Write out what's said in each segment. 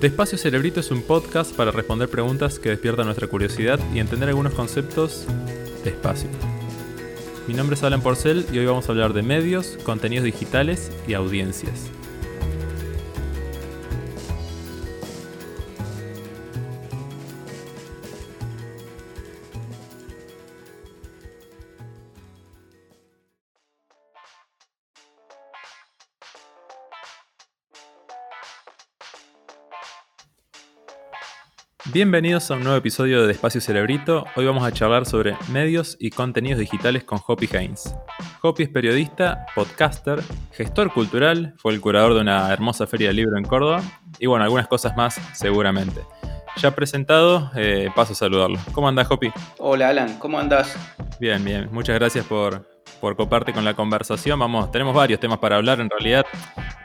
Despacio Cerebrito es un podcast para responder preguntas que despiertan nuestra curiosidad y entender algunos conceptos despacio. Mi nombre es Alan Porcel y hoy vamos a hablar de medios, contenidos digitales y audiencias. Bienvenidos a un nuevo episodio de Despacio Cerebrito. Hoy vamos a charlar sobre medios y contenidos digitales con Hoppy Haynes. Hoppy es periodista, podcaster, gestor cultural, fue el curador de una hermosa feria de libro en Córdoba y bueno, algunas cosas más seguramente. Ya presentado, eh, paso a saludarlo. ¿Cómo andás, Hoppy? Hola, Alan, ¿cómo andás? Bien, bien. Muchas gracias por, por coparte con la conversación. Vamos, tenemos varios temas para hablar en realidad.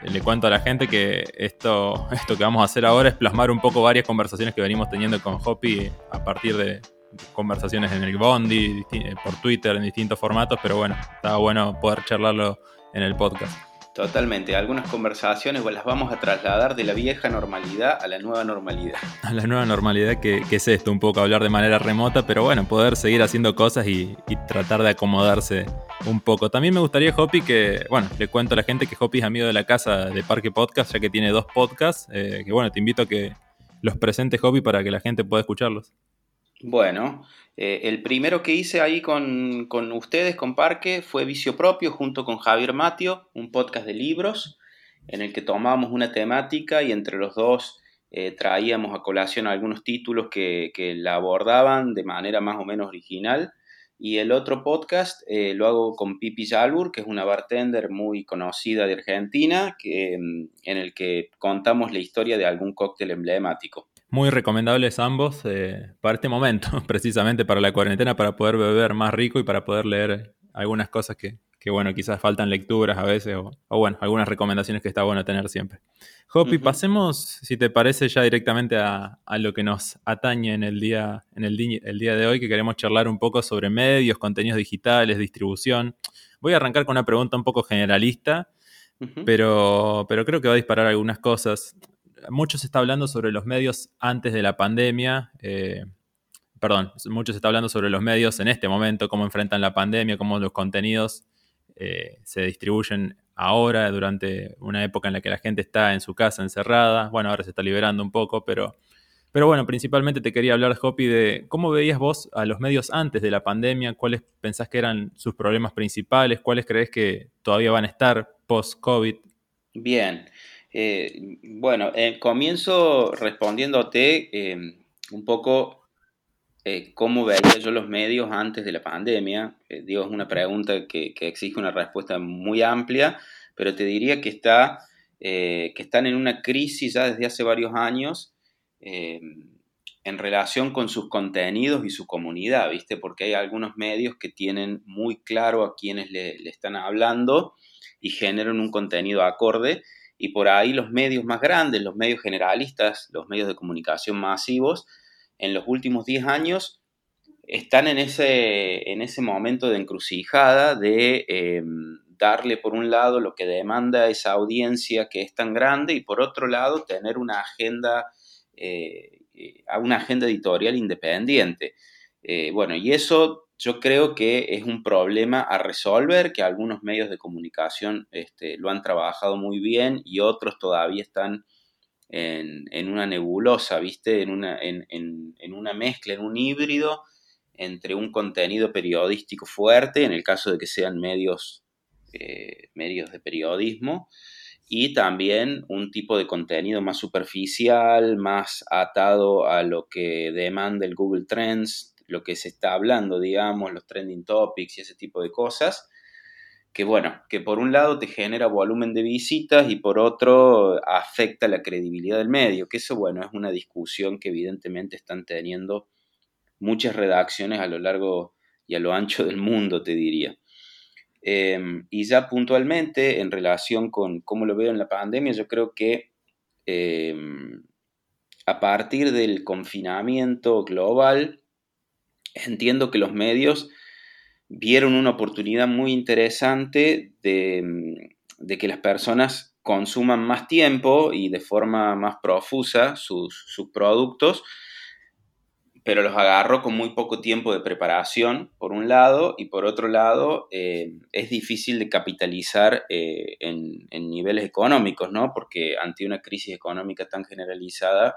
Le cuento a la gente que esto, esto que vamos a hacer ahora es plasmar un poco varias conversaciones que venimos teniendo con Hoppy a partir de conversaciones en el Bondi, por Twitter, en distintos formatos, pero bueno, estaba bueno poder charlarlo en el podcast. Totalmente, algunas conversaciones las vamos a trasladar de la vieja normalidad a la nueva normalidad. A la nueva normalidad que, es esto, un poco hablar de manera remota, pero bueno, poder seguir haciendo cosas y, tratar de acomodarse un poco. También me gustaría, Hopi, que, bueno, le cuento a la gente que Hopi es amigo de la casa de Parque Podcast, ya que tiene dos podcasts, eh, que bueno, te invito a que los presentes, Hopi, para que la gente pueda escucharlos. Bueno, eh, el primero que hice ahí con, ustedes, con Parque, fue Vicio Propio, junto con Javier Matio, un podcast de libros, en el que tomábamos una temática y entre los dos eh, traíamos a colación algunos títulos que, la abordaban de manera más o menos original. Y el otro podcast eh, lo hago con Pipi Jalbur, que es una bartender muy conocida de Argentina, que, en el que contamos la historia de algún cóctel emblemático. Muy recomendables ambos eh, para este momento, precisamente para la cuarentena, para poder beber más rico y para poder leer algunas cosas que, bueno, quizás faltan lecturas a veces, o, bueno, algunas recomendaciones que está bueno tener siempre. Hopi, pasemos, si te parece, ya directamente a, lo que nos atañe en el día, en el, el día de hoy, que queremos charlar un poco sobre medios, contenidos digitales, distribución. Voy a arrancar con una pregunta un poco generalista, pero, pero creo que va a disparar algunas cosas mucho se está hablando sobre los medios antes de la pandemia. Eh, perdón, mucho se está hablando sobre los medios en este momento, cómo enfrentan la pandemia, cómo los contenidos eh, se distribuyen ahora, durante una época en la que la gente está en su casa encerrada. Bueno, ahora se está liberando un poco, pero, pero bueno, principalmente te quería hablar, Hopi, de cómo veías vos a los medios antes de la pandemia, cuáles pensás que eran sus problemas principales, cuáles crees que todavía van a estar post-COVID. Bien. Eh, bueno, eh, comienzo respondiéndote em, un poco eh, cómo veía yo los medios antes de la pandemia. digo, es una pregunta que, exige una respuesta muy amplia, pero te diría que, está, que están en una crisis ya desde hace varios años en relación con sus contenidos y su comunidad, ¿viste? Porque hay algunos medios que tienen muy claro a quienes le, le están hablando y generan un contenido acorde y por ahí los medios más grandes, los medios generalistas, los medios de comunicación masivos, en los últimos 10 años están en ese, en ese momento de encrucijada de em, darle por un lado lo que demanda esa audiencia que es tan grande y por otro lado tener una agenda, eh, eh, una agenda editorial independiente. Eh, bueno, y eso yo creo que es un problema a resolver, que algunos medios de comunicación este, lo han trabajado muy bien y otros todavía están en, una nebulosa, ¿viste? En una, en, una mezcla, en un híbrido entre un contenido periodístico fuerte, en el caso de que sean medios, eh, medios de periodismo, y también un tipo de contenido más superficial, más atado a lo que demanda el Google Trends, lo que se está hablando, digamos, los trending topics y ese tipo de cosas, que bueno, que por un lado te genera volumen de visitas y por otro afecta la credibilidad del medio, que eso bueno, es una discusión que evidentemente están teniendo muchas redacciones a lo largo y a lo ancho del mundo, te diría. Em, y ya puntualmente, en relación con cómo lo veo en la pandemia, yo creo que em, a partir del confinamiento global, entiendo que los medios vieron una oportunidad muy interesante de, mm, que las personas consuman más tiempo y de forma más profusa sus, productos, pero los agarro con muy poco tiempo de preparación, por un lado, y por otro lado, eh, es difícil de capitalizar eh, en, en, niveles económicos, ¿no? Porque ante una crisis económica tan generalizada,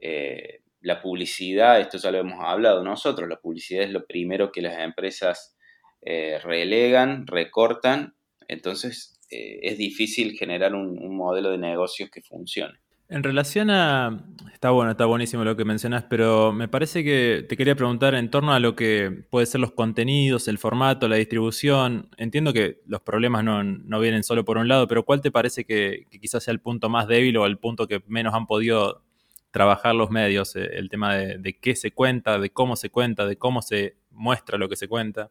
eh, la publicidad, esto ya lo hemos hablado nosotros, la publicidad es lo primero que las empresas relegan, recortan, entonces es difícil generar un, modelo de negocios que funcione. En relación a. Está bueno, está buenísimo lo que mencionas, pero me parece que te quería preguntar en torno a lo que puede ser los contenidos, el formato, la distribución. Entiendo que los problemas no, vienen solo por un lado, pero ¿cuál te parece que, quizás sea el punto más débil o el punto que menos han podido trabajar los medios? Eh, el tema de, qué se cuenta, de cómo se cuenta, de cómo se muestra lo que se cuenta.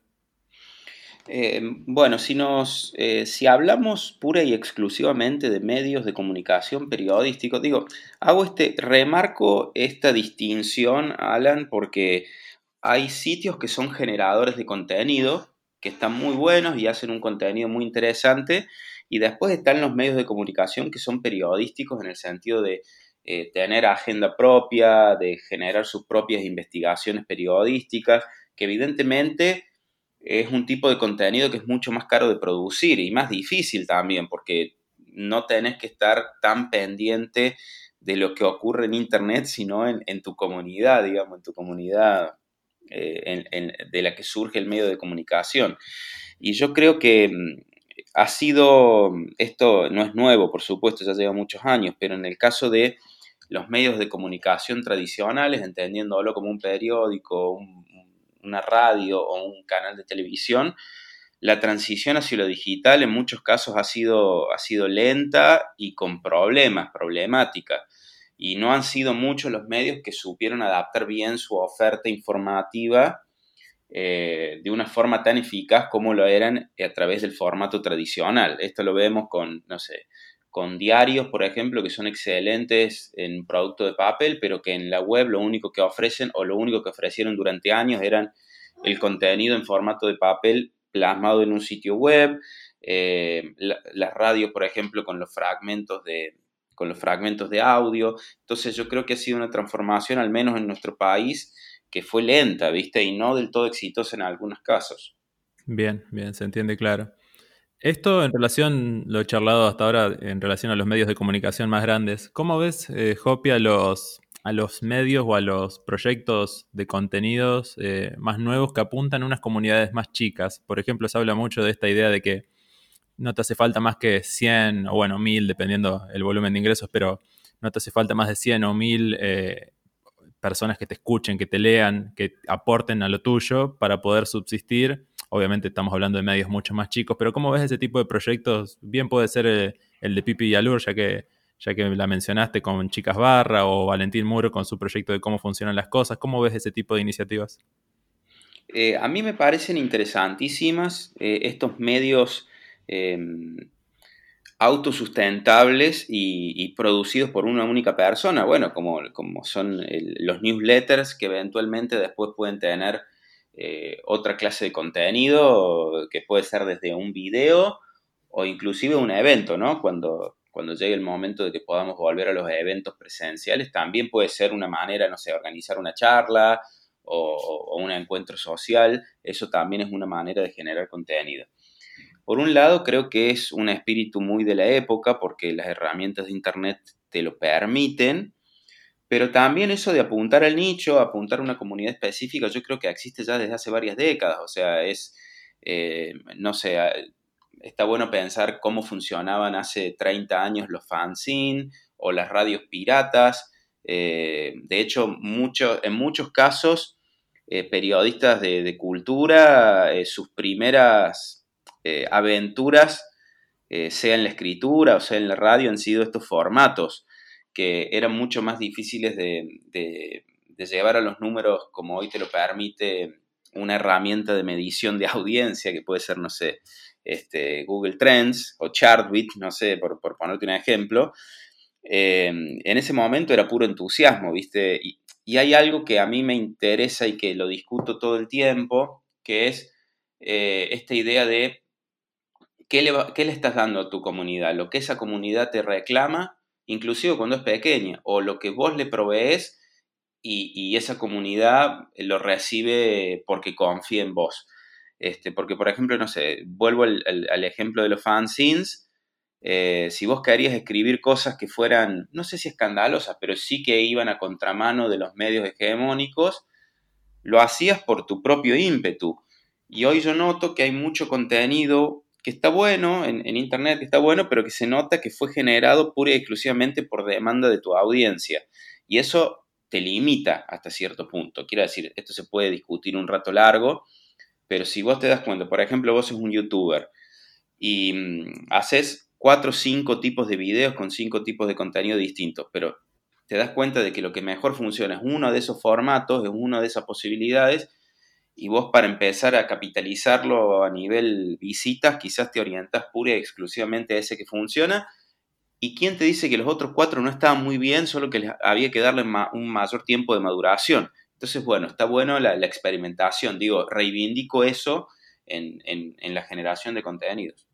Eh, bueno, si, nos, eh, si hablamos pura y exclusivamente de medios de comunicación periodísticos, digo, hago este, remarco esta distinción, Alan, porque hay sitios que son generadores de contenido, que están muy buenos y hacen un contenido muy interesante, y después están los medios de comunicación que son periodísticos en el sentido de eh, tener agenda propia, de generar sus propias investigaciones periodísticas, que evidentemente es un tipo de contenido que es mucho más caro de producir y más difícil también, porque no tenés que estar tan pendiente de lo que ocurre en Internet, sino en, tu comunidad, digamos, en tu comunidad eh, de la que surge el medio de comunicación. Y yo creo que mm, ha sido, esto no es nuevo, por supuesto, ya lleva muchos años, pero en el caso de los medios de comunicación tradicionales, entendiéndolo como un periódico, un, una radio o un canal de televisión, la transición hacia lo digital en muchos casos ha sido, ha sido lenta y con problemas, problemática. Y no han sido muchos los medios que supieron adaptar bien su oferta informativa eh, de una forma tan eficaz como lo eran a través del formato tradicional. Esto lo vemos con, no sé, con diarios, por ejemplo, que son excelentes en producto de papel, pero que en la web lo único que ofrecen o lo único que ofrecieron durante años eran el contenido en formato de papel plasmado en un sitio web, eh, las radios, por ejemplo, con los fragmentos de con los fragmentos de audio. Entonces yo creo que ha sido una transformación, al menos en nuestro país, que fue lenta, ¿viste? Y no del todo exitosa en algunos casos. Bien, bien, se entiende claro. Esto en relación, lo he charlado hasta ahora, en relación a los medios de comunicación más grandes. ¿Cómo ves, eh, Hopi, a los, a los medios o a los proyectos de contenidos eh, más nuevos que apuntan a unas comunidades más chicas? Por ejemplo, se habla mucho de esta idea de que no te hace falta más que 100 o bueno, 1000, dependiendo el volumen de ingresos, pero no te hace falta más de 100 o 1000 eh, personas que te escuchen, que te lean, que aporten a lo tuyo para poder subsistir Obviamente estamos hablando de medios mucho más chicos, pero ¿cómo ves ese tipo de proyectos? Bien puede ser eh, el, de Pipi y Alur, ya que, ya que la mencionaste con Chicas Barra o Valentín Muro con su proyecto de cómo funcionan las cosas. ¿Cómo ves ese tipo de iniciativas? Eh, a mí me parecen interesantísimas eh, estos medios em, autosustentables y, producidos por una única persona, bueno, como, como son los newsletters que eventualmente después pueden tener eh, otra clase de contenido que puede ser desde un video o inclusive un evento, ¿no? Cuando, cuando llegue el momento de que podamos volver a los eventos presenciales, también puede ser una manera, no sé, organizar una charla o, un encuentro social, eso también es una manera de generar contenido. Por un lado, creo que es un espíritu muy de la época porque las herramientas de Internet te lo permiten, pero también eso de apuntar al nicho, apuntar a una comunidad específica, yo creo que existe ya desde hace varias décadas. O sea, es, eh, no sé, está bueno pensar cómo funcionaban hace 30 años los fanzines o las radios piratas. Eh, de hecho, en muchos casos, eh, periodistas de cultura, sus primeras aventuras, sea en la escritura o sea en la radio, han sido estos formatos que eran mucho más difíciles de, llevar a los números como hoy te lo permite una herramienta de medición de audiencia que puede ser, no sé, este, Google Trends o Chartbit, no sé, por, ponerte un ejemplo. Eh, en ese momento era puro entusiasmo, ¿viste? Y, hay algo que a mí me interesa y que lo discuto todo el tiempo, que es eh, esta idea de ¿qué le, ¿qué le estás dando a tu comunidad? Lo que esa comunidad te reclama, inclusive cuando es pequeña, o lo que vos le provees y, esa comunidad lo recibe porque confía en vos. Este, porque, por ejemplo, no sé, vuelvo al, ejemplo de los fanzines. Eh, si vos querías escribir cosas que fueran, no sé si escandalosas, pero sí que iban a contramano de los medios hegemónicos, lo hacías por tu propio ímpetu. Y hoy yo noto que hay mucho contenido que está bueno en, Internet, que está bueno, pero que se nota que fue generado pura y exclusivamente por demanda de tu audiencia. Y eso te limita hasta cierto punto. Quiero decir, esto se puede discutir un rato largo, pero si vos te das cuenta, por ejemplo, vos sos un youtuber y mm, haces cuatro o cinco tipos de videos con cinco tipos de contenido distintos, pero te das cuenta de que lo que mejor funciona es uno de esos formatos, es una de esas posibilidades, y vos para empezar a capitalizarlo a nivel visitas, quizás te orientas pura y exclusivamente a ese que funciona, ¿Y quién te dice que los otros cuatro no estaban muy bien, solo que les había que darle un mayor tiempo de maduración? Entonces, bueno, está bueno la, experimentación. Digo, reivindico eso en, la generación de contenidos.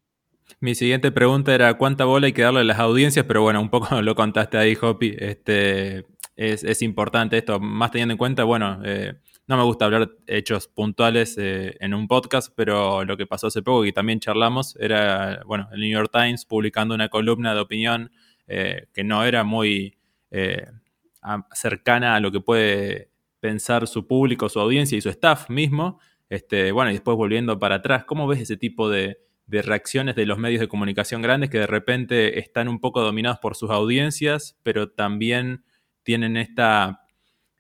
Mi siguiente pregunta era cuánta bola hay que darle a las audiencias, pero bueno, un poco lo contaste ahí, Hopi. Este, es, importante esto, más teniendo en cuenta, bueno, eh, no me gusta hablar hechos puntuales eh, en un podcast, pero lo que pasó hace poco y también charlamos era, bueno, el New York Times publicando una columna de opinión eh, que no era muy eh, cercana a lo que puede pensar su público, su audiencia y su staff mismo. Este, bueno, y después volviendo para atrás, ¿cómo ves ese tipo de, de reacciones de los medios de comunicación grandes que de repente están un poco dominados por sus audiencias, pero también tienen esta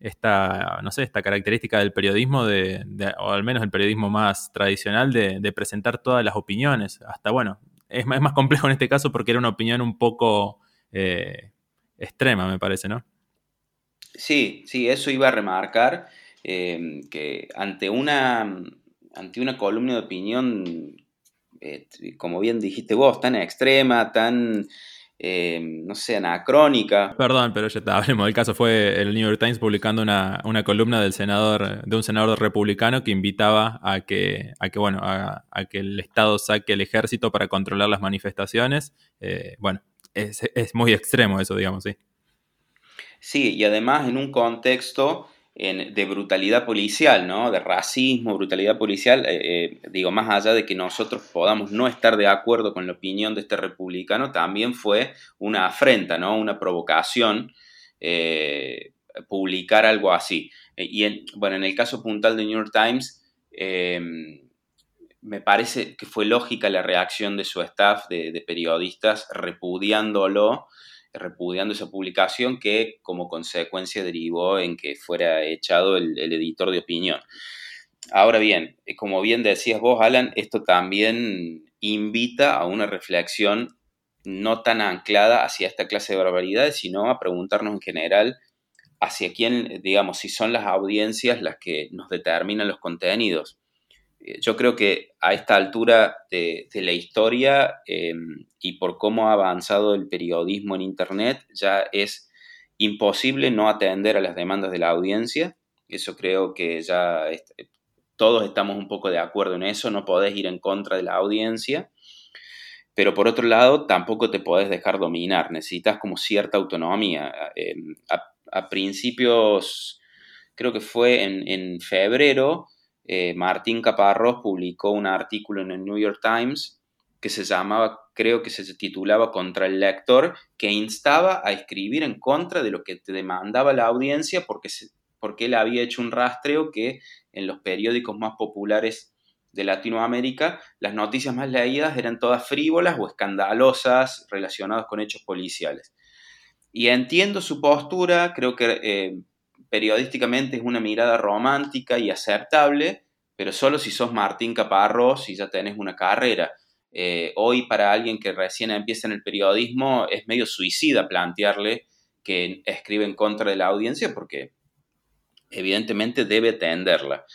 esta, no sé, esta característica del periodismo, de, o al menos el periodismo más tradicional, de, presentar todas las opiniones. Hasta, bueno, es, más complejo en este caso porque era una opinión un poco eh, extrema, me parece, ¿no? Sí, sí, eso iba a remarcar eh, que ante una, ante una columna de opinión, eh, como bien dijiste vos, tan extrema, tan eh, no sé, anacrónica. Perdón, pero ya está, hablemos del caso. Fue el New York Times publicando una, columna del senador, de un senador republicano que invitaba a que, a que, bueno, a, que el Estado saque el ejército para controlar las manifestaciones. Eh, bueno, es, es muy extremo eso, digamos, sí. Sí, y además en un contexto de brutalidad policial, ¿no? De racismo, brutalidad policial, eh, eh, digo, más allá de que nosotros podamos no estar de acuerdo con la opinión de este republicano, también fue una afrenta, ¿no? Una provocación eh, publicar algo así. Y en, bueno, en el caso puntual de New York Times, me parece que fue lógica la reacción de su staff de periodistas repudiándolo repudiando esa publicación que como consecuencia derivó en que fuera echado el, editor de opinión. Ahora bien, eh, como bien decías vos, Alan, esto también invita a una reflexión no tan anclada hacia esta clase de barbaridades, sino a preguntarnos en general hacia quién, digamos, si son las audiencias las que nos determinan los contenidos. Eh, yo creo que a esta altura de, la historia em, y por cómo ha avanzado el periodismo en Internet, ya es imposible no atender a las demandas de la audiencia. Eso creo que ya todos estamos un poco de acuerdo en eso, no podés ir en contra de la audiencia. Pero por otro lado, tampoco te podés dejar dominar, necesitas como cierta autonomía. Em, a, principios, creo que fue en febrero, eh, Martín Caparrós publicó un artículo en el New York Times que se llamaba, creo que se titulaba Contra el lector, que instaba a escribir en contra de lo que te demandaba la audiencia porque, porque él había hecho un rastreo que en los periódicos más populares de Latinoamérica, las noticias más leídas eran todas frívolas o escandalosas relacionadas con hechos policiales. Y entiendo su postura, creo que eh, periodísticamente es una mirada romántica y aceptable, pero solo si sos Martín Caparrós y ya tenés una carrera. Eh, hoy para alguien que recién empieza en el periodismo es medio suicida plantearle que escribe en contra de la audiencia porque evidentemente debe atenderla.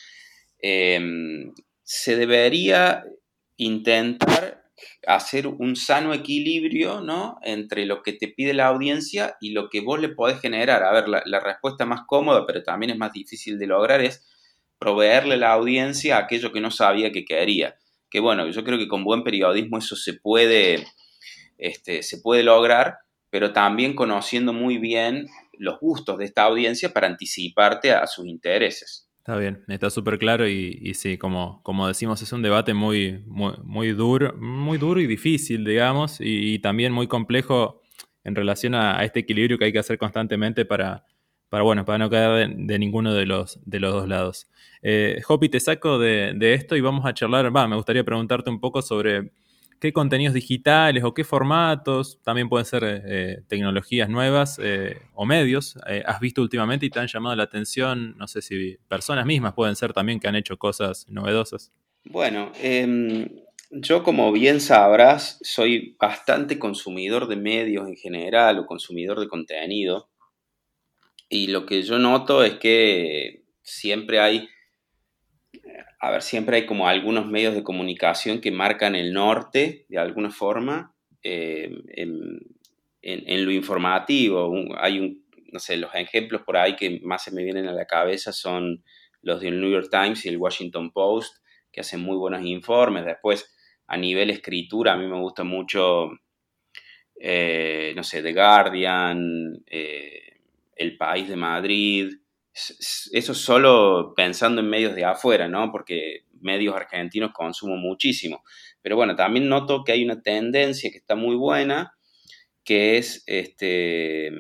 Em, se debería intentar hacer un sano equilibrio, ¿no? Entre lo que te pide la audiencia y lo que vos le podés generar. A ver, la, respuesta más cómoda, pero también es más difícil de lograr, es proveerle a la audiencia aquello que no sabía que quería. que bueno, yo creo que con buen periodismo eso se puede, este, se puede lograr, pero también conociendo muy bien los gustos de esta audiencia para anticiparte a sus intereses. Está bien, está súper claro y, sí, como, como decimos, es un debate muy, muy, duro, muy duro y difícil, digamos, y, también muy complejo en relación a, este equilibrio que hay que hacer constantemente para, para, bueno, para no caer de, ninguno de los, de los dos lados. Eh, Hopi, te saco de, de, esto y vamos a charlar, va, me gustaría preguntarte un poco sobre qué contenidos digitales o qué formatos, también pueden ser eh, tecnologías nuevas eh, o medios, eh, has visto últimamente y te han llamado la atención, no sé si personas mismas pueden ser también que han hecho cosas novedosas. Bueno, em, yo como bien sabrás, soy bastante consumidor de medios en general o consumidor de contenido y lo que yo noto es que siempre hay a ver, siempre hay como algunos medios de comunicación que marcan el norte de alguna forma eh, en, lo informativo. hay un, no sé, los ejemplos por ahí que más se me vienen a la cabeza son los del New York Times y el Washington Post, que hacen muy buenos informes. Después, a nivel escritura, a mí me gusta mucho, eh, no sé, The Guardian, eh, El País de Madrid, eso solo pensando en medios de afuera, ¿no? Porque medios argentinos consumo muchísimo. Pero bueno, también noto que hay una tendencia que está muy buena, que es este,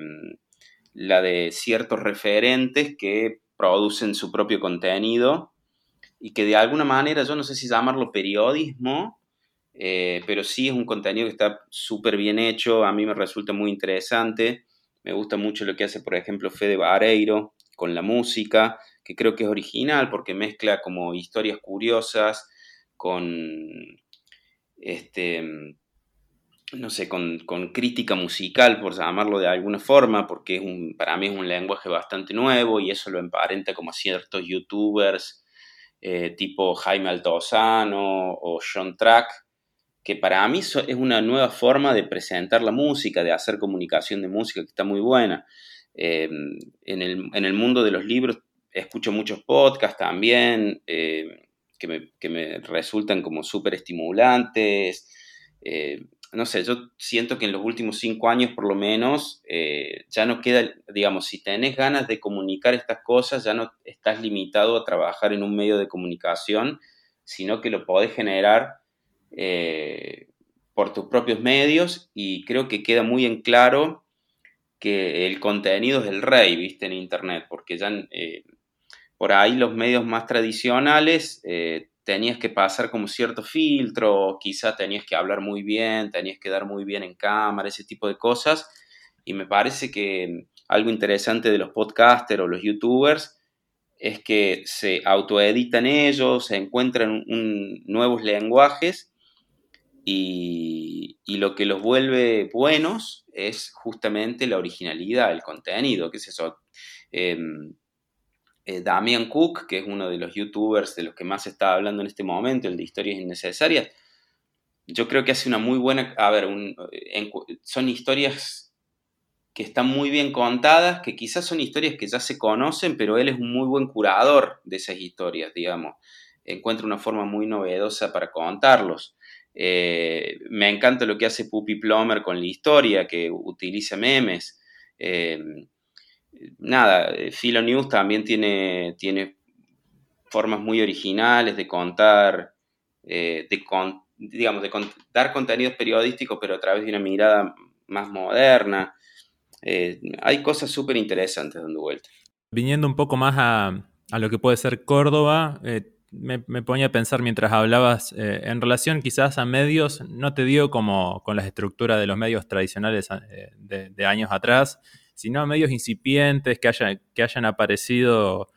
la de ciertos referentes que producen su propio contenido y que de alguna manera, yo no sé si llamarlo periodismo, eh, pero sí es un contenido que está súper bien hecho, a mí me resulta muy interesante. Me gusta mucho lo que hace, por ejemplo, Fede Vareiro, con la música, que creo que es original porque mezcla como historias curiosas con, este, no sé, con, crítica musical, por llamarlo de alguna forma, porque es un, para mí es un lenguaje bastante nuevo y eso lo emparenta como ciertos youtubers eh, tipo Jaime Altozano o Sean Track, que para mí es una nueva forma de presentar la música, de hacer comunicación de música que está muy buena. Em, en, el, mundo de los libros escucho muchos podcasts también em, que, me, resultan como súper estimulantes. Eh, no sé, yo siento que en los últimos cinco años por lo menos eh, ya no queda, digamos, si tenés ganas de comunicar estas cosas, ya no estás limitado a trabajar en un medio de comunicación, sino que lo podés generar eh, por tus propios medios y creo que queda muy en claro que el contenido es el rey, viste, en Internet, porque ya eh, por ahí los medios más tradicionales eh, tenías que pasar como cierto filtro, quizás tenías que hablar muy bien, tenías que dar muy bien en cámara, ese tipo de cosas, y me parece que algo interesante de los podcasters o los youtubers es que se autoeditan ellos, se encuentran nuevos lenguajes y, lo que los vuelve buenos es justamente la originalidad, el contenido, qué es eso. Em, eh, Damian Cook, que es uno de los youtubers de los que más está hablando en este momento, el de historias innecesarias, yo creo que hace una muy buena, a ver, son historias que están muy bien contadas, que quizás son historias que ya se conocen, pero él es un muy buen curador de esas historias, digamos. Encuentra una forma muy novedosa para contarlos. Eh, me encanta lo que hace Puppy Plummer con la historia, que utiliza memes. Eh, nada, Philo News también tiene, tiene formas muy originales de contar, eh, de digamos, de dar contenidos periodísticos, pero a través de una mirada más moderna. hay cosas súper interesantes dando vuelta. Viniendo un poco más a, a, lo que puede ser Córdoba, me, ponía a pensar mientras hablabas eh, en relación quizás a medios, no te digo como con la estructura de los medios tradicionales eh, de, años atrás, sino a medios incipientes que, que hayan aparecido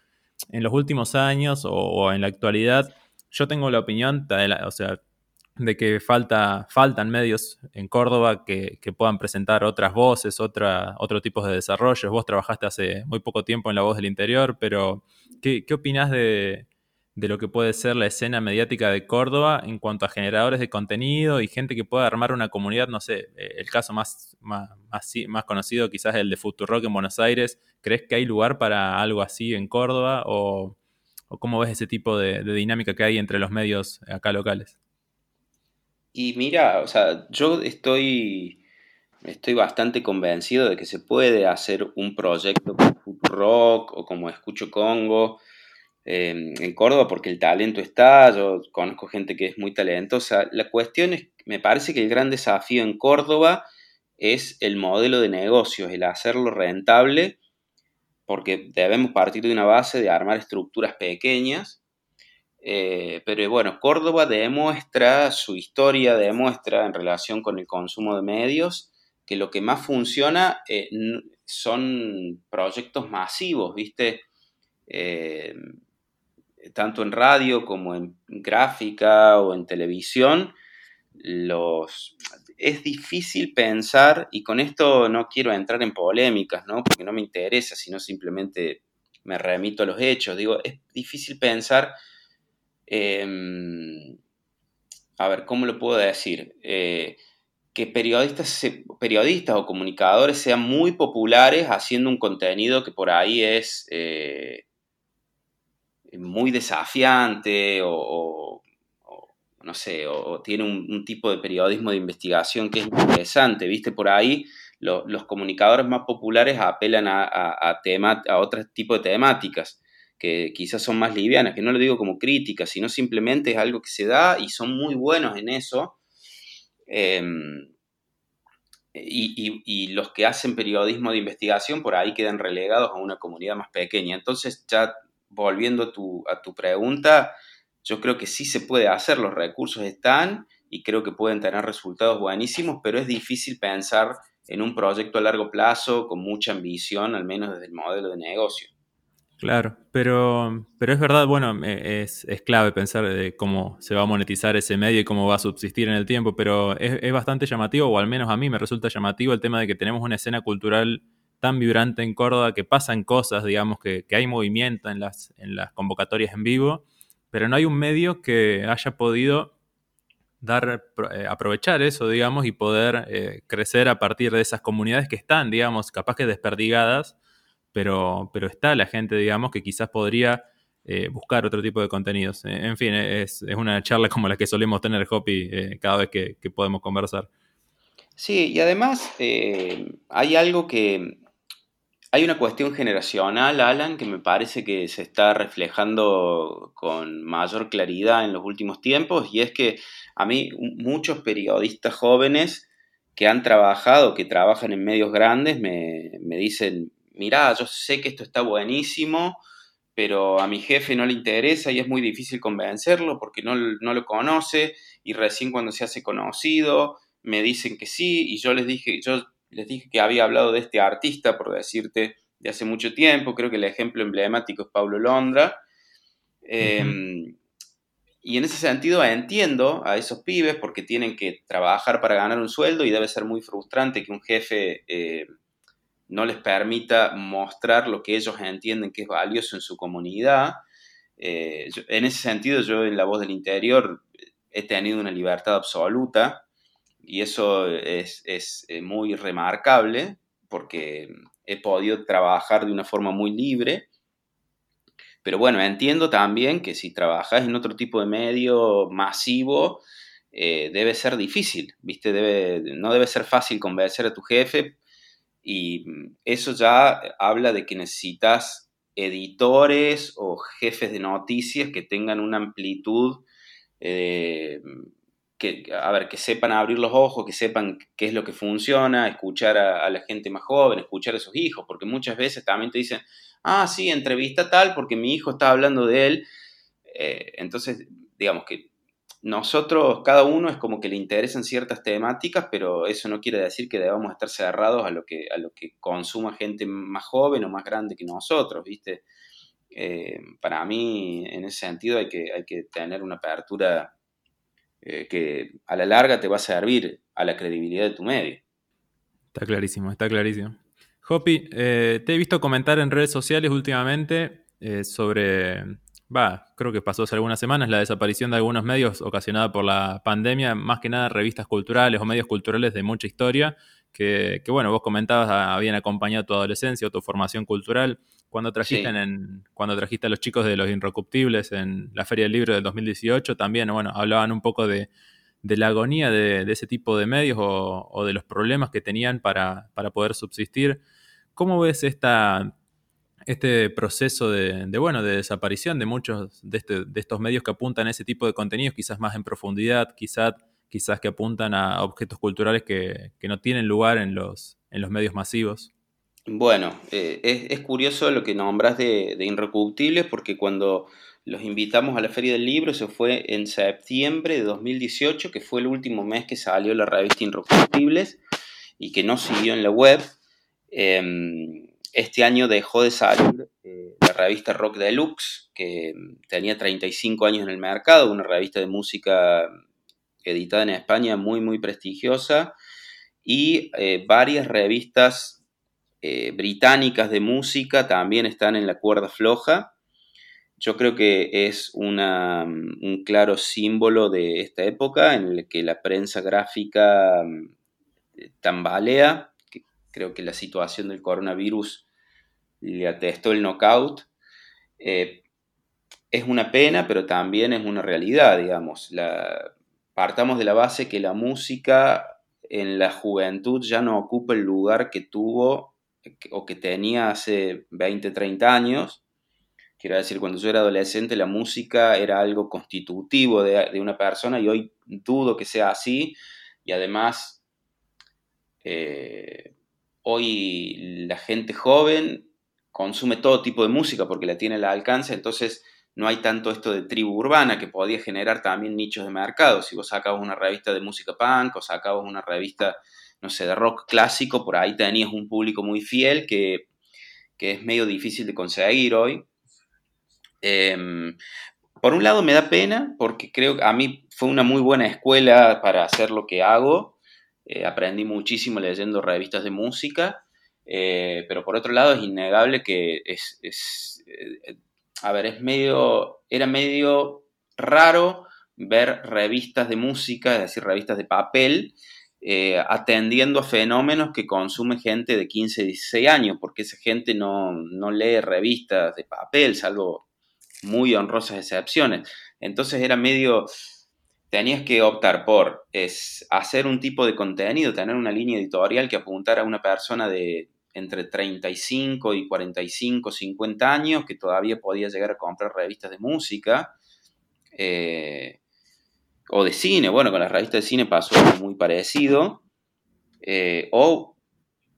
en los últimos años o, en la actualidad. Yo tengo la opinión, de o sea, de que falta, faltan medios en Córdoba que, puedan presentar otras voces, otra, otro tipo de desarrollos. Vos trabajaste hace muy poco tiempo en La Voz del Interior, pero ¿qué, qué opinás de, de lo que puede ser la escena mediática de Córdoba en cuanto a generadores de contenido y gente que pueda armar una comunidad, no sé, eh, el caso más, más, más, conocido quizás el de Futurock en Buenos Aires, ¿crees que hay lugar para algo así en Córdoba o, cómo ves ese tipo de, dinámica que hay entre los medios acá locales? Y mira, o sea, yo estoy, estoy bastante convencido de que se puede hacer un proyecto como Rock o como Escucho Congo em, en Córdoba porque el talento está, yo conozco gente que es muy talentosa. La cuestión es, me parece que el gran desafío en Córdoba es el modelo de negocios, el hacerlo rentable, porque debemos partir de una base de armar estructuras pequeñas eh, pero bueno, Córdoba demuestra, su historia demuestra en relación con el consumo de medios, que lo que más funciona eh, son proyectos masivos, ¿viste? Eh, tanto en radio como en gráfica o en televisión, los, es difícil pensar, y con esto no quiero entrar en polémicas, ¿no? Porque no me interesa, sino simplemente me remito a los hechos. Digo, es difícil pensar Em, a ver, ¿cómo lo puedo decir? Eh, que periodistas, periodistas o comunicadores sean muy populares haciendo un contenido que por ahí es eh, muy desafiante o, no sé, o, tiene un, tipo de periodismo de investigación que es interesante, ¿viste? Por ahí los comunicadores más populares apelan a, a, a otro tipo de temáticas que quizás son más livianas, que no lo digo como crítica, sino simplemente es algo que se da y son muy buenos en eso. Em, y, los que hacen periodismo de investigación por ahí quedan relegados a una comunidad más pequeña. Entonces, ya volviendo a tu, a tu pregunta, yo creo que sí se puede hacer, los recursos están y creo que pueden tener resultados buenísimos, pero es difícil pensar en un proyecto a largo plazo con mucha ambición, al menos desde el modelo de negocio. Claro, pero, pero es verdad, bueno, es, clave pensar de cómo se va a monetizar ese medio y cómo va a subsistir en el tiempo, pero es, bastante llamativo, o al menos a mí me resulta llamativo el tema de que tenemos una escena cultural tan vibrante en Córdoba que pasan cosas, digamos, que, hay movimiento en las, convocatorias en vivo, pero no hay un medio que haya podido dar, eh, aprovechar eso, digamos, y poder eh, crecer a partir de esas comunidades que están, digamos, capaz que desperdigadas pero, está la gente, digamos, que quizás podría eh, buscar otro tipo de contenidos. En fin, es, una charla como la que solemos tener, Hopi, cada vez que, podemos conversar. Sí, y además hay algo que... Hay una cuestión generacional, Alan, que me parece que se está reflejando con mayor claridad en los últimos tiempos, y es que a mí muchos periodistas jóvenes que han trabajado, que trabajan en medios grandes, me, me dicen, mirá, yo sé que esto está buenísimo, pero a mi jefe no le interesa y es muy difícil convencerlo porque no, lo conoce y recién cuando se hace conocido me dicen que sí y yo les dije, yo les dije que había hablado de este artista, por decirte, de hace mucho tiempo, creo que el ejemplo emblemático es Pablo Londra. Em, y en ese sentido entiendo a esos pibes porque tienen que trabajar para ganar un sueldo y debe ser muy frustrante que un jefe eh, no les permita mostrar lo que ellos entienden que es valioso en su comunidad. Eh, en ese sentido, yo en La Voz del Interior he tenido una libertad absoluta y eso es, eh, muy remarcable porque he podido trabajar de una forma muy libre. Pero bueno, entiendo también que si trabajas en otro tipo de medio masivo, eh, debe ser difícil, ¿viste? Debe, no debe ser fácil convencer a tu jefe y mm, eso ya habla de que necesitas editores o jefes de noticias que tengan una amplitud, eh, que, a ver, que sepan abrir los ojos, que sepan qué es lo que funciona, escuchar a, la gente más joven, escuchar a sus hijos, porque muchas veces también te dicen, ah, sí, entrevista tal porque mi hijo está hablando de él. Eh, entonces, digamos que nosotros, cada uno es como que le interesan ciertas temáticas, pero eso no quiere decir que debamos estar cerrados a lo que, a lo que consuma gente más joven o más grande que nosotros, ¿viste? Eh, para mí, en ese sentido, hay que, hay que tener una apertura eh, que a la larga te va a servir a la credibilidad de tu medio. Está clarísimo, está clarísimo. Hopi, eh, te he visto comentar en redes sociales últimamente sobre va, creo que pasó hace algunas semanas, la desaparición de algunos medios ocasionada por la pandemia, más que nada revistas culturales o medios culturales de mucha historia, que, bueno, vos comentabas, ah, habían acompañado tu adolescencia o tu formación cultural. Cuando trajiste, en, cuando trajiste a los chicos de los Inrecuptibles en la Feria del Libro del 2018, también, bueno, hablaban un poco de, de la agonía de, ese tipo de medios o, de los problemas que tenían para, poder subsistir. ¿Cómo ves esta, este proceso de, bueno, de desaparición de muchos este, de, estos medios que apuntan a ese tipo de contenidos, quizás más en profundidad, quizás, quizás que apuntan a objetos culturales que, no tienen lugar en los, en los medios masivos? Bueno, eh, es, curioso lo que nombras de, de porque cuando los invitamos a la Feria del Libro, eso fue en septiembre de 2018, que fue el último mes que salió la revista Irrecuptibles y que no siguió en la web. Em, este año dejó de salir eh, la revista Rock Deluxe, que tenía 35 años en el mercado, una revista de música editada en España muy, muy prestigiosa, y eh, varias revistas eh, británicas de música también están en la cuerda floja yo creo que es un claro símbolo de esta época en la que la prensa gráfica mm, tambalea. creo que la situación del coronavirus le atestó el knockout. Eh, es una pena, pero también es una realidad, digamos. partamos de la base que la música en la juventud ya no ocupa el lugar que tuvo o que tenía hace 20, 30 años Quiero decir, cuando yo era adolescente la música era algo constitutivo de, una persona y hoy dudo que sea así. Y además, eh, hoy la gente joven consume todo tipo de música porque la tiene al alcance, entonces no hay tanto esto de tribu urbana que podía generar también nichos de mercado. Si vos sacabas una revista de música punk o sacabas una revista, no sé, de rock clásico, por ahí tenías un público muy fiel que, que es medio difícil de conseguir hoy. Em, por un lado me da pena porque creo que a mí fue una muy buena escuela para hacer lo que hago. Eh, aprendí muchísimo leyendo revistas de música, eh, pero por otro lado es innegable que es, eh, a ver, es medio, era medio raro ver revistas de música, es decir, revistas de papel, atendiendo a fenómenos que consume gente de 15, 16 años, porque esa gente no, no lee revistas de papel, salvo muy honrosas excepciones. Entonces era medio, tenías que optar por es, hacer un tipo de contenido, tener una línea editorial que apuntara a una persona de entre 35 y 45, 50 años que todavía podía llegar a comprar revistas de música eh, o de cine. Bueno, con las revistas de cine pasó algo muy parecido. Eh, o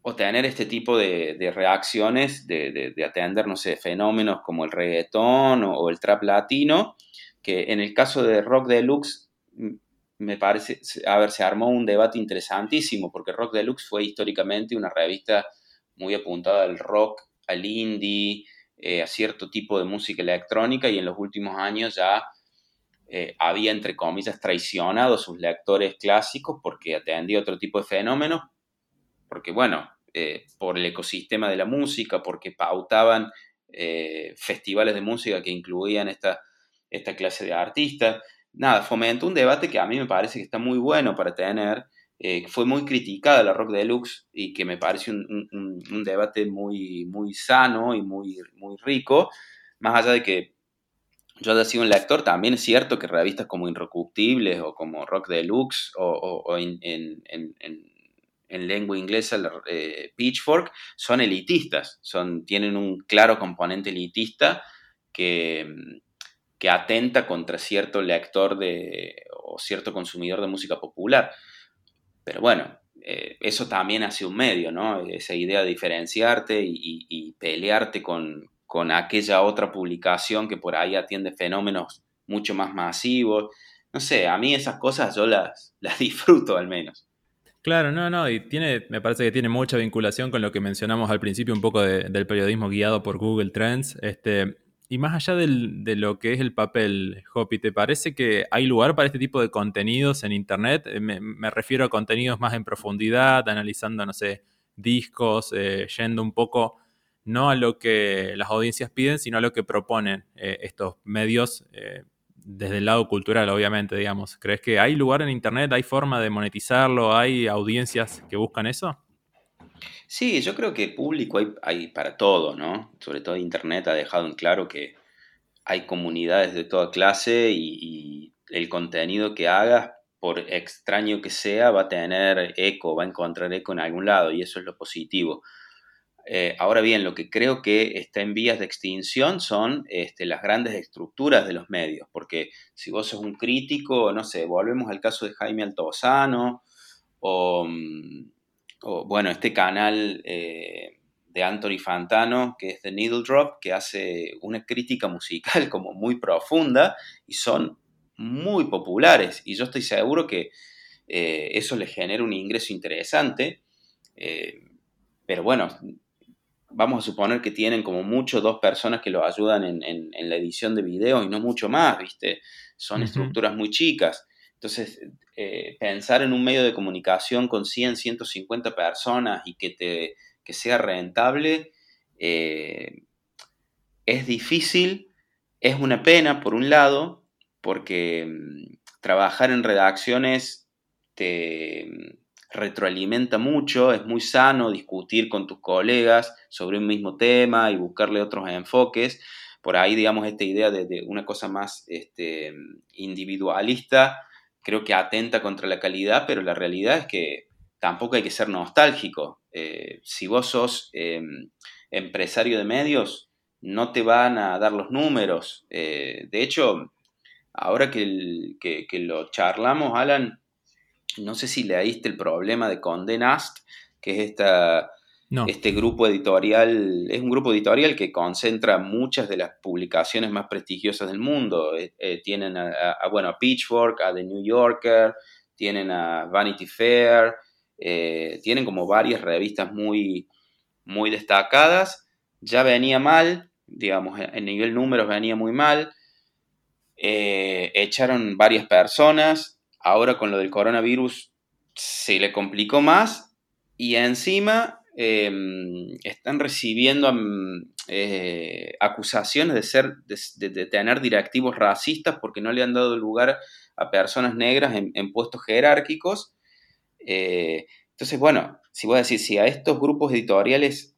o tener este tipo de, reacciones, de, atender, no sé, fenómenos como el reggaetón o, el trap latino, que en el caso de Rock Deluxe, me parece, a ver, se armó un debate interesantísimo, porque Rock Deluxe fue históricamente una revista muy apuntada al rock, al indie, eh, a cierto tipo de música electrónica, y en los últimos años ya eh, había, entre comillas, traicionado a sus lectores clásicos porque atendía otro tipo de fenómenos, porque bueno, eh, por el ecosistema de la música, porque pautaban eh, festivales de música que incluían esta, esta clase de artistas. Nada, fomentó un debate que a mí me parece que está muy bueno para tener. Fue muy criticada la Rock Deluxe y que me parece un, un, debate muy, muy sano y muy, muy rico, más allá de que yo haya sido un lector, también es cierto que revistas como Irrecuptibles o como Rock Deluxe o, en, en lengua inglesa, eh, Pitchfork, son elitistas, son, tienen un claro componente elitista que, que atenta contra cierto lector de, o cierto consumidor de música popular. Pero bueno, eh, eso también hace un medio, ¿no? Esa idea de diferenciarte y, pelearte con, con, aquella otra publicación que por ahí atiende fenómenos mucho más masivos. No sé, a mí esas cosas yo las, las disfruto al menos. Claro, no, no, y tiene, me parece que tiene mucha vinculación con lo que mencionamos al principio un poco del periodismo guiado por Google Trends. Este, y más allá de lo que es el papel, Hopi, ¿te parece que hay lugar para este tipo de contenidos en Internet? Eh, me, refiero a contenidos más en profundidad, analizando, no sé, discos, eh, yendo un poco no a lo que las audiencias piden, sino a lo que proponen eh, estos medios desde el lado cultural, obviamente, digamos. ¿Crees que hay lugar en Internet, hay forma de monetizarlo, hay audiencias que buscan eso? Sí, yo creo que público hay, para todo, ¿no? Sobre todo Internet ha dejado en claro que hay comunidades de toda clase y, el contenido que hagas por extraño que sea, va a tener eco, va a encontrar eco en algún lado y eso es lo positivo. Eh, ahora bien, lo que creo que está en vías de extinción son este, las grandes estructuras de los medios, porque si vos sos un crítico, no sé, volvemos al caso de Jaime Altozano, o, mm, bueno, este canal eh, de Anthony Fantano, que es The Needle Drop, que hace una crítica musical como muy profunda y son muy populares. Y yo estoy seguro que eh, eso les genera un ingreso interesante. pero bueno, vamos a suponer que tienen como mucho dos personas que lo ayudan en, la edición de videos y no mucho más, ¿viste? Son estructuras muy chicas. Entonces, eh, pensar en un medio de comunicación con 100, 150 personas y que, te, que sea rentable eh, es difícil, es una pena por un lado, porque mm, trabajar en redacciones te, retroalimenta mucho, es muy sano discutir con tus colegas sobre un mismo tema y buscarle otros enfoques. Por ahí, digamos, esta idea de, una cosa más este, individualista creo que atenta contra la calidad, pero la realidad es que tampoco hay que ser nostálgico. Eh, si vos sos em, empresario de medios, no te van a dar los números. Eh, de hecho, ahora que, que, lo charlamos, Alan, no sé si leíste el problema de Condé Nast, que es esta, este grupo editorial, es un grupo editorial que concentra muchas de las publicaciones más prestigiosas del mundo. Eh, eh, tienen a, bueno, a Pitchfork, a The New Yorker, tienen a Vanity Fair, eh, tienen como varias revistas muy, muy destacadas. Ya venía mal, digamos, en nivel números venía muy mal. echaron varias personas, Ahora con lo del coronavirus se le complicó más y encima em, están recibiendo eh, acusaciones de, ser, de, tener directivos racistas porque no le han dado lugar a personas negras en, puestos jerárquicos. Eh, entonces, bueno, si voy a decir, si a estos grupos editoriales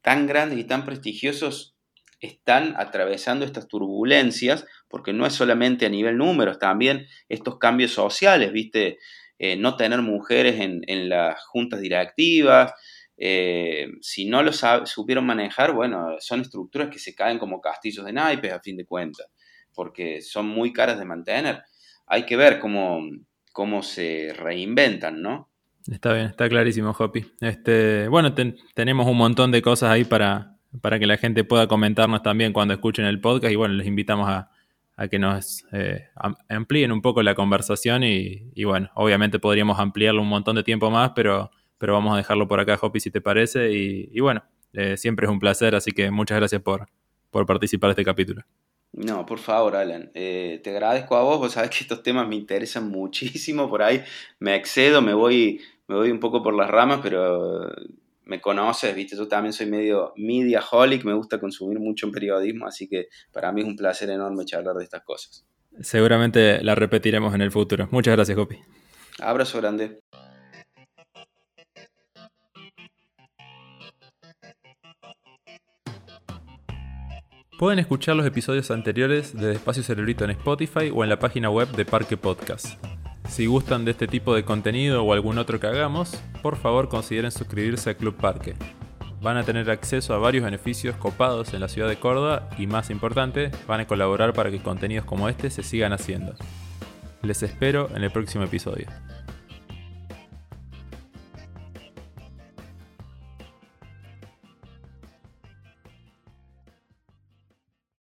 tan grandes y tan prestigiosos están atravesando estas turbulencias, porque no es solamente a nivel números, también estos cambios sociales, ¿viste? Eh, no tener mujeres en, las juntas directivas, eh, si no lo supieron manejar, bueno, son estructuras que se caen como castillos de naipes a fin de cuentas, porque son muy caras de mantener. Hay que ver cómo, cómo se reinventan, ¿no? Está bien, está clarísimo, Hopi. Este, bueno, tenemos un montón de cosas ahí para, para que la gente pueda comentarnos también cuando escuchen el podcast y bueno, les invitamos a, que nos eh, amplíen un poco la conversación y, bueno, obviamente podríamos ampliarlo un montón de tiempo más, pero, pero vamos a dejarlo por acá, Hopi, si te parece. Y, bueno, eh, siempre es un placer, así que muchas gracias por, por participar en este capítulo. No, por favor, Alan. Eh, te agradezco a vos, vos sabés que estos temas me interesan muchísimo, por ahí me excedo, me voy, me voy un poco por las ramas, pero me conoces, viste, yo también soy medio mediaholic, me gusta consumir mucho en periodismo, así que para mí es un placer enorme charlar de estas cosas. Seguramente la repetiremos en el futuro. Muchas gracias, Gopi. Abrazo grande. Pueden escuchar los episodios anteriores de Espacio Cerebrito en Spotify o en la página web de Parque Podcast. Si gustan de este tipo de contenido o algún otro que hagamos, por favor consideren suscribirse a Club Parque. Van a tener acceso a varios beneficios copados en la ciudad de Córdoba y más importante, van a colaborar para que contenidos como este se sigan haciendo. Les espero en el próximo episodio.